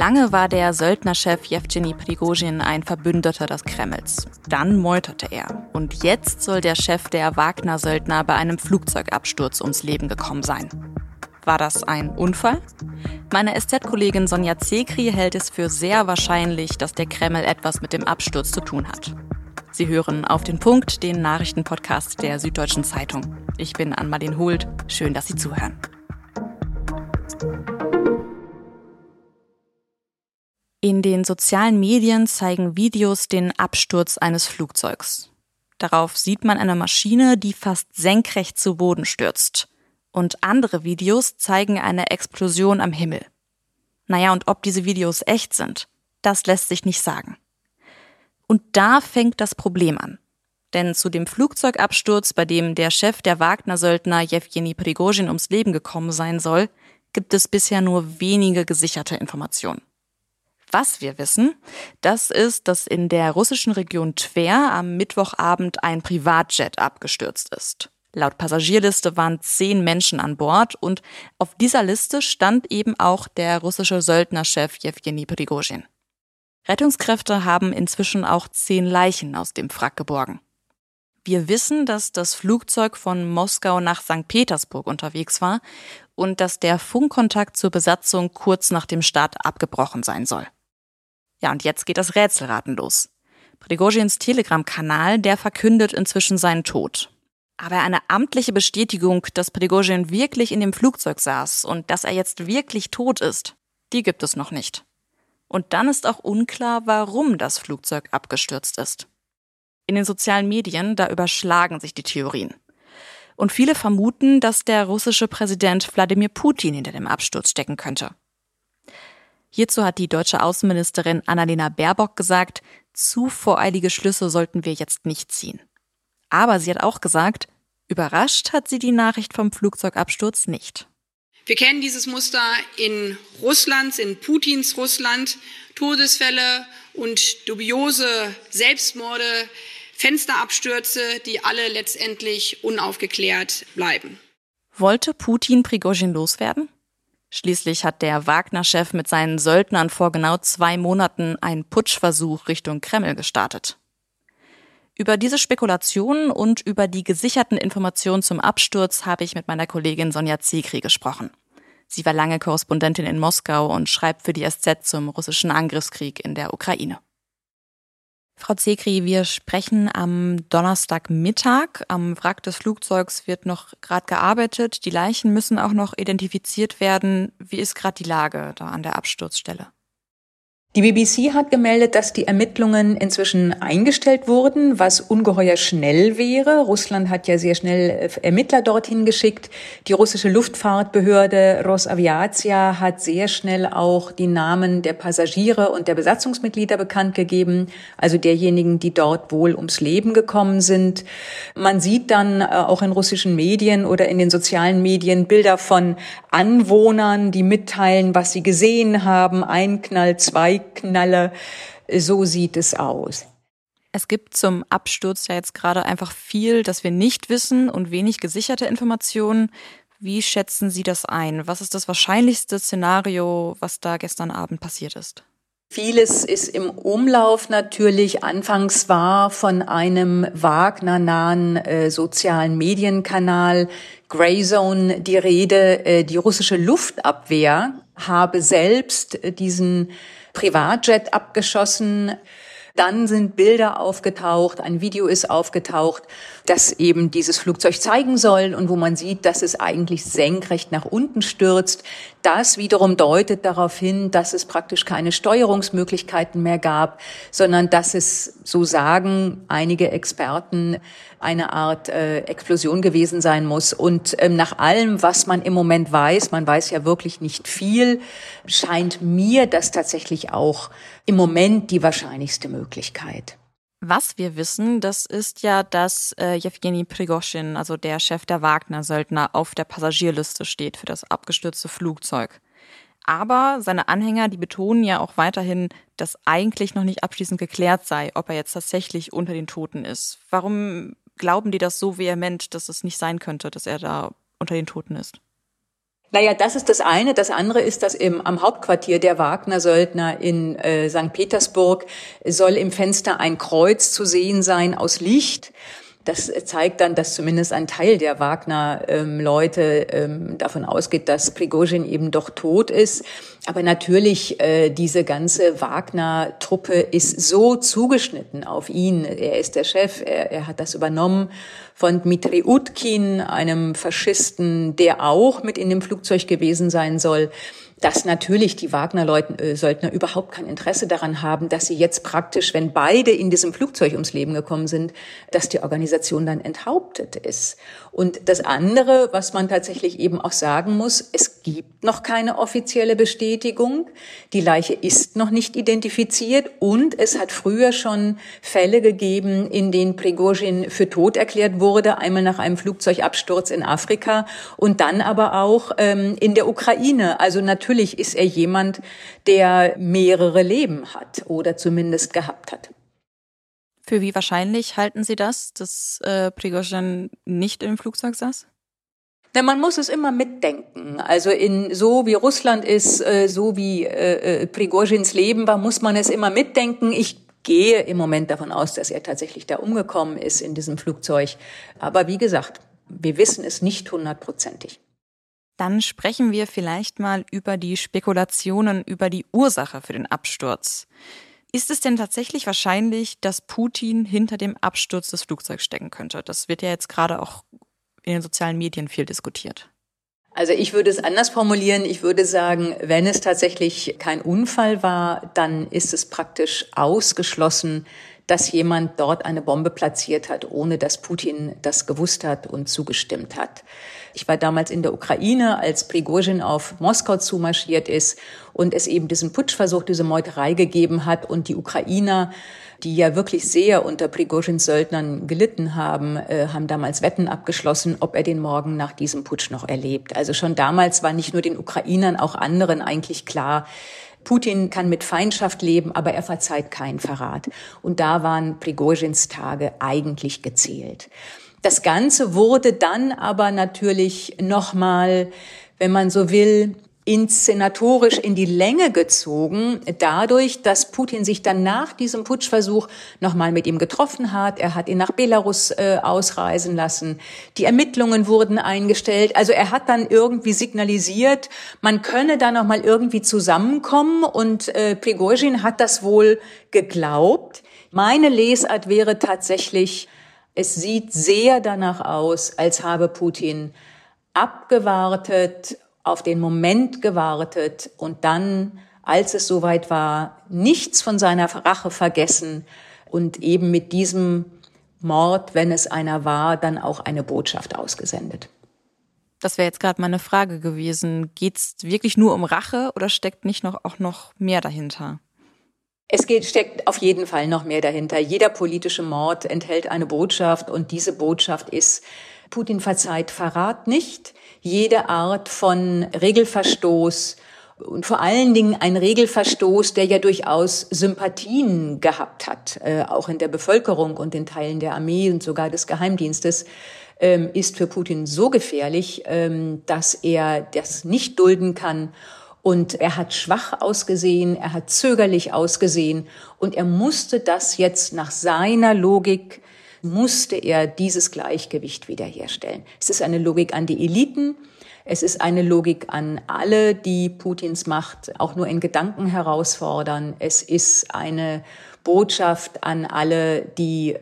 Lange war der Söldnerchef Jewgeni Prigozhin ein Verbündeter des Kremls. Dann meuterte er. Und jetzt soll der Chef der Wagner-Söldner bei einem Flugzeugabsturz ums Leben gekommen sein. War das ein Unfall? Meine SZ-Kollegin Sonja Zekri hält es für sehr wahrscheinlich, dass der Kreml etwas mit dem Absturz zu tun hat. Sie hören auf den Punkt den Nachrichtenpodcast der Süddeutschen Zeitung. Ich bin Ann-Marlene Hult. Schön, dass Sie zuhören. In den sozialen Medien zeigen Videos den Absturz eines Flugzeugs. Darauf sieht man eine Maschine, die fast senkrecht zu Boden stürzt. Und andere Videos zeigen eine Explosion am Himmel. Naja, und ob diese Videos echt sind, das lässt sich nicht sagen. Und da fängt das Problem an. Denn zu dem Flugzeugabsturz, bei dem der Chef der Wagner-Söldner Jewgeni Prigozhin ums Leben gekommen sein soll, gibt es bisher nur wenige gesicherte Informationen. Was wir wissen, das ist, dass in der russischen Region Tver am Mittwochabend ein Privatjet abgestürzt ist. Laut Passagierliste waren zehn Menschen an Bord und auf dieser Liste stand eben auch der russische Söldnerchef Jewgeni Prigozhin. Rettungskräfte haben inzwischen auch zehn Leichen aus dem Wrack geborgen. Wir wissen, dass das Flugzeug von Moskau nach St. Petersburg unterwegs war und dass der Funkkontakt zur Besatzung kurz nach dem Start abgebrochen sein soll. Ja, und jetzt geht das Rätselraten los. Prigozhins Telegram-Kanal, der verkündet inzwischen seinen Tod. Aber eine amtliche Bestätigung, dass Prigozhin wirklich in dem Flugzeug saß und dass er jetzt wirklich tot ist, die gibt es noch nicht. Und dann ist auch unklar, warum das Flugzeug abgestürzt ist. In den sozialen Medien, da überschlagen sich die Theorien. Und viele vermuten, dass der russische Präsident Wladimir Putin hinter dem Absturz stecken könnte. Hierzu hat die deutsche Außenministerin Annalena Baerbock gesagt, zu voreilige Schlüsse sollten wir jetzt nicht ziehen. Aber sie hat auch gesagt, überrascht hat sie die Nachricht vom Flugzeugabsturz nicht. Wir kennen dieses Muster in Russlands, in Putins Russland. Todesfälle und dubiose Selbstmorde, Fensterabstürze, die alle letztendlich unaufgeklärt bleiben. Wollte Putin Prigozhin loswerden? Schließlich hat der Wagner-Chef mit seinen Söldnern vor genau zwei Monaten einen Putschversuch Richtung Kreml gestartet. Über diese Spekulationen und über die gesicherten Informationen zum Absturz habe ich mit meiner Kollegin Sonja Zekri gesprochen. Sie war lange Korrespondentin in Moskau und schreibt für die SZ zum russischen Angriffskrieg in der Ukraine. Frau Zekri, wir sprechen am Donnerstagmittag. Am Wrack des Flugzeugs wird noch gerade gearbeitet. Die Leichen müssen auch noch identifiziert werden. Wie ist gerade die Lage da an der Absturzstelle? Die BBC hat gemeldet, dass die Ermittlungen inzwischen eingestellt wurden, was ungeheuer schnell wäre. Russland hat ja sehr schnell äh, Ermittler dorthin geschickt. Die russische Luftfahrtbehörde Rosaviatia hat sehr schnell auch die Namen der Passagiere und der Besatzungsmitglieder bekannt gegeben, also derjenigen, die dort wohl ums Leben gekommen sind. Man sieht dann äh, auch in russischen Medien oder in den sozialen Medien Bilder von Anwohnern, die mitteilen, was sie gesehen haben. Ein Knall, zwei Knalle. So sieht es aus. Es gibt zum Absturz ja jetzt gerade einfach viel, das wir nicht wissen und wenig gesicherte Informationen. Wie schätzen Sie das ein? Was ist das wahrscheinlichste Szenario, was da gestern Abend passiert ist? Vieles ist im Umlauf natürlich. Anfangs war von einem Wagner-nahen äh, sozialen Medienkanal Greyzone die Rede. Äh, die russische Luftabwehr habe selbst äh, diesen Privatjet abgeschossen. Dann sind Bilder aufgetaucht, ein Video ist aufgetaucht, das eben dieses Flugzeug zeigen soll und wo man sieht, dass es eigentlich senkrecht nach unten stürzt. Das wiederum deutet darauf hin, dass es praktisch keine Steuerungsmöglichkeiten mehr gab, sondern dass es, so sagen einige Experten, eine Art äh, Explosion gewesen sein muss. Und ähm, nach allem, was man im Moment weiß, man weiß ja wirklich nicht viel, scheint mir das tatsächlich auch im Moment die wahrscheinlichste Möglichkeit. Was wir wissen, das ist ja, dass äh, Jewgeni Prigozhin, also der Chef der Wagner-Söldner, auf der Passagierliste steht für das abgestürzte Flugzeug. Aber seine Anhänger, die betonen ja auch weiterhin, dass eigentlich noch nicht abschließend geklärt sei, ob er jetzt tatsächlich unter den Toten ist. Warum glauben die das so vehement, dass es nicht sein könnte, dass er da unter den Toten ist? Naja, das ist das eine. Das andere ist, dass im, am Hauptquartier der Wagner-Söldner in äh, St. Petersburg soll im Fenster ein Kreuz zu sehen sein aus Licht. Das zeigt dann, dass zumindest ein Teil der Wagner-Leute ähm, davon ausgeht, dass Prigozhin eben doch tot ist. Aber natürlich, äh, diese ganze Wagner-Truppe ist so zugeschnitten auf ihn. Er ist der Chef, er, er hat das übernommen von Dmitri Utkin, einem Faschisten, der auch mit in dem Flugzeug gewesen sein soll dass natürlich die Wagner-Söldner überhaupt kein Interesse daran haben, dass sie jetzt praktisch, wenn beide in diesem Flugzeug ums Leben gekommen sind, dass die Organisation dann enthauptet ist. Und das andere, was man tatsächlich eben auch sagen muss, es gibt noch keine offizielle Bestätigung. Die Leiche ist noch nicht identifiziert und es hat früher schon Fälle gegeben, in denen Prigozhin für tot erklärt wurde, einmal nach einem Flugzeugabsturz in Afrika und dann aber auch ähm, in der Ukraine. Also natürlich ist er jemand, der mehrere Leben hat oder zumindest gehabt hat. Für wie wahrscheinlich halten Sie das, dass äh, Prigozhin nicht im Flugzeug saß? Na, man muss es immer mitdenken. Also in so wie Russland ist, äh, so wie äh, äh, Prigozhins Leben war, muss man es immer mitdenken. Ich gehe im Moment davon aus, dass er tatsächlich da umgekommen ist in diesem Flugzeug. Aber wie gesagt, wir wissen es nicht hundertprozentig. Dann sprechen wir vielleicht mal über die Spekulationen über die Ursache für den Absturz. Ist es denn tatsächlich wahrscheinlich, dass Putin hinter dem Absturz des Flugzeugs stecken könnte? Das wird ja jetzt gerade auch in den sozialen Medien viel diskutiert. Also ich würde es anders formulieren. Ich würde sagen, wenn es tatsächlich kein Unfall war, dann ist es praktisch ausgeschlossen, dass jemand dort eine Bombe platziert hat, ohne dass Putin das gewusst hat und zugestimmt hat. Ich war damals in der Ukraine, als Prigozhin auf Moskau zumarschiert ist und es eben diesen Putschversuch, diese Meuterei gegeben hat und die Ukrainer die ja wirklich sehr unter Prigozhins Söldnern gelitten haben, äh, haben damals Wetten abgeschlossen, ob er den Morgen nach diesem Putsch noch erlebt. Also schon damals war nicht nur den Ukrainern, auch anderen eigentlich klar, Putin kann mit Feindschaft leben, aber er verzeiht keinen Verrat. Und da waren Prigozhins Tage eigentlich gezählt. Das Ganze wurde dann aber natürlich nochmal, wenn man so will, inszenatorisch in die Länge gezogen, dadurch, dass Putin sich dann nach diesem Putschversuch nochmal mit ihm getroffen hat. Er hat ihn nach Belarus äh, ausreisen lassen. Die Ermittlungen wurden eingestellt. Also er hat dann irgendwie signalisiert, man könne da nochmal irgendwie zusammenkommen und äh, Prigozhin hat das wohl geglaubt. Meine Lesart wäre tatsächlich, es sieht sehr danach aus, als habe Putin abgewartet, auf den Moment gewartet und dann, als es soweit war, nichts von seiner Rache vergessen und eben mit diesem Mord, wenn es einer war, dann auch eine Botschaft ausgesendet. Das wäre jetzt gerade meine Frage gewesen. Geht es wirklich nur um Rache oder steckt nicht noch auch noch mehr dahinter? Es geht, steckt auf jeden Fall noch mehr dahinter. Jeder politische Mord enthält eine Botschaft und diese Botschaft ist, Putin verzeiht Verrat nicht, jede Art von Regelverstoß und vor allen Dingen ein Regelverstoß, der ja durchaus Sympathien gehabt hat, äh, auch in der Bevölkerung und in Teilen der Armee und sogar des Geheimdienstes, ähm, ist für Putin so gefährlich, ähm, dass er das nicht dulden kann. Und er hat schwach ausgesehen, er hat zögerlich ausgesehen und er musste das jetzt nach seiner Logik musste er dieses Gleichgewicht wiederherstellen. Es ist eine Logik an die Eliten. Es ist eine Logik an alle, die Putins Macht auch nur in Gedanken herausfordern. Es ist eine Botschaft an alle, die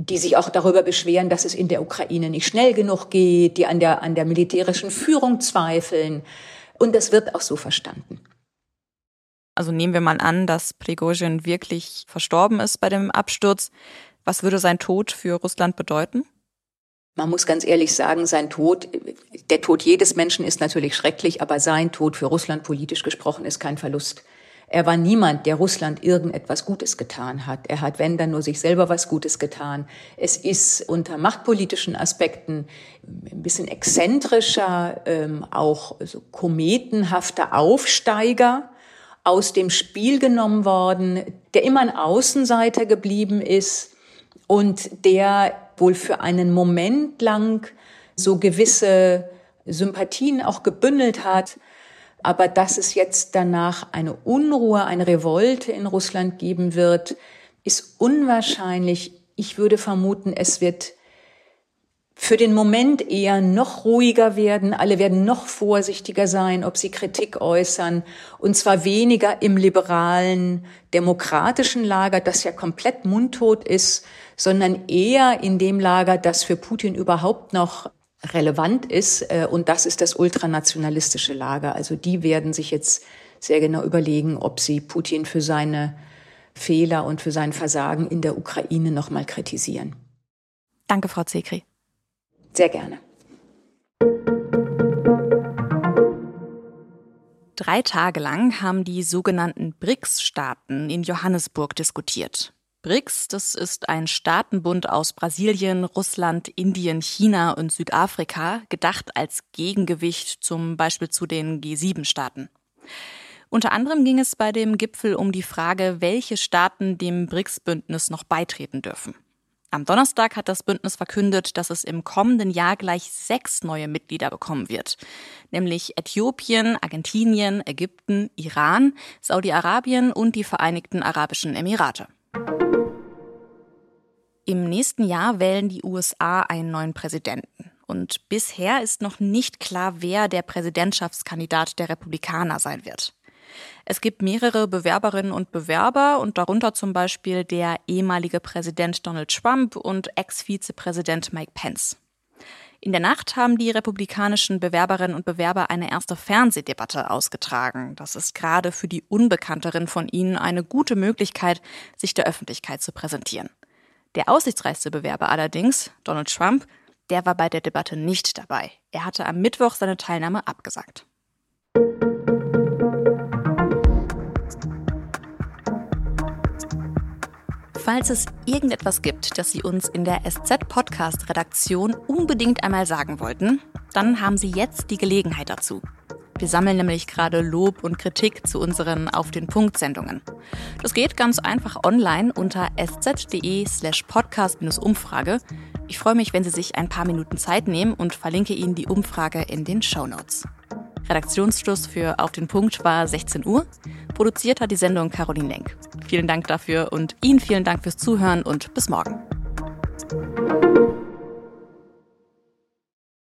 die sich auch darüber beschweren, dass es in der Ukraine nicht schnell genug geht, die an der, an der militärischen Führung zweifeln. Und das wird auch so verstanden. Also nehmen wir mal an, dass Prigozhin wirklich verstorben ist bei dem Absturz. Was würde sein Tod für Russland bedeuten? Man muss ganz ehrlich sagen, sein Tod, der Tod jedes Menschen ist natürlich schrecklich, aber sein Tod für Russland politisch gesprochen ist kein Verlust. Er war niemand, der Russland irgendetwas Gutes getan hat. Er hat, wenn dann nur sich selber was Gutes getan. Es ist unter machtpolitischen Aspekten ein bisschen exzentrischer, ähm, auch so kometenhafter Aufsteiger aus dem Spiel genommen worden, der immer ein Außenseiter geblieben ist, und der wohl für einen Moment lang so gewisse Sympathien auch gebündelt hat. Aber dass es jetzt danach eine Unruhe, eine Revolte in Russland geben wird, ist unwahrscheinlich. Ich würde vermuten, es wird für den Moment eher noch ruhiger werden. Alle werden noch vorsichtiger sein, ob sie Kritik äußern. Und zwar weniger im liberalen, demokratischen Lager, das ja komplett mundtot ist, sondern eher in dem Lager, das für Putin überhaupt noch relevant ist. Äh, und das ist das ultranationalistische Lager. Also die werden sich jetzt sehr genau überlegen, ob sie Putin für seine Fehler und für sein Versagen in der Ukraine nochmal kritisieren. Danke, Frau Zekri. Sehr gerne. Drei Tage lang haben die sogenannten BRICS-Staaten in Johannesburg diskutiert. BRICS, das ist ein Staatenbund aus Brasilien, Russland, Indien, China und Südafrika, gedacht als Gegengewicht zum Beispiel zu den G7-Staaten. Unter anderem ging es bei dem Gipfel um die Frage, welche Staaten dem BRICS-Bündnis noch beitreten dürfen. Am Donnerstag hat das Bündnis verkündet, dass es im kommenden Jahr gleich sechs neue Mitglieder bekommen wird, nämlich Äthiopien, Argentinien, Ägypten, Iran, Saudi-Arabien und die Vereinigten Arabischen Emirate. Im nächsten Jahr wählen die USA einen neuen Präsidenten. Und bisher ist noch nicht klar, wer der Präsidentschaftskandidat der Republikaner sein wird. Es gibt mehrere Bewerberinnen und Bewerber und darunter zum Beispiel der ehemalige Präsident Donald Trump und Ex-Vizepräsident Mike Pence. In der Nacht haben die republikanischen Bewerberinnen und Bewerber eine erste Fernsehdebatte ausgetragen. Das ist gerade für die Unbekannteren von ihnen eine gute Möglichkeit, sich der Öffentlichkeit zu präsentieren. Der aussichtsreichste Bewerber allerdings, Donald Trump, der war bei der Debatte nicht dabei. Er hatte am Mittwoch seine Teilnahme abgesagt. Falls es irgendetwas gibt, das Sie uns in der SZ-Podcast-Redaktion unbedingt einmal sagen wollten, dann haben Sie jetzt die Gelegenheit dazu. Wir sammeln nämlich gerade Lob und Kritik zu unseren Auf den Punkt-Sendungen. Das geht ganz einfach online unter sz.de slash podcast-umfrage. Ich freue mich, wenn Sie sich ein paar Minuten Zeit nehmen und verlinke Ihnen die Umfrage in den Show Notes. Redaktionsschluss für Auf den Punkt war 16 Uhr. Produziert hat die Sendung Caroline Lenk. Vielen Dank dafür und Ihnen vielen Dank fürs Zuhören und bis morgen.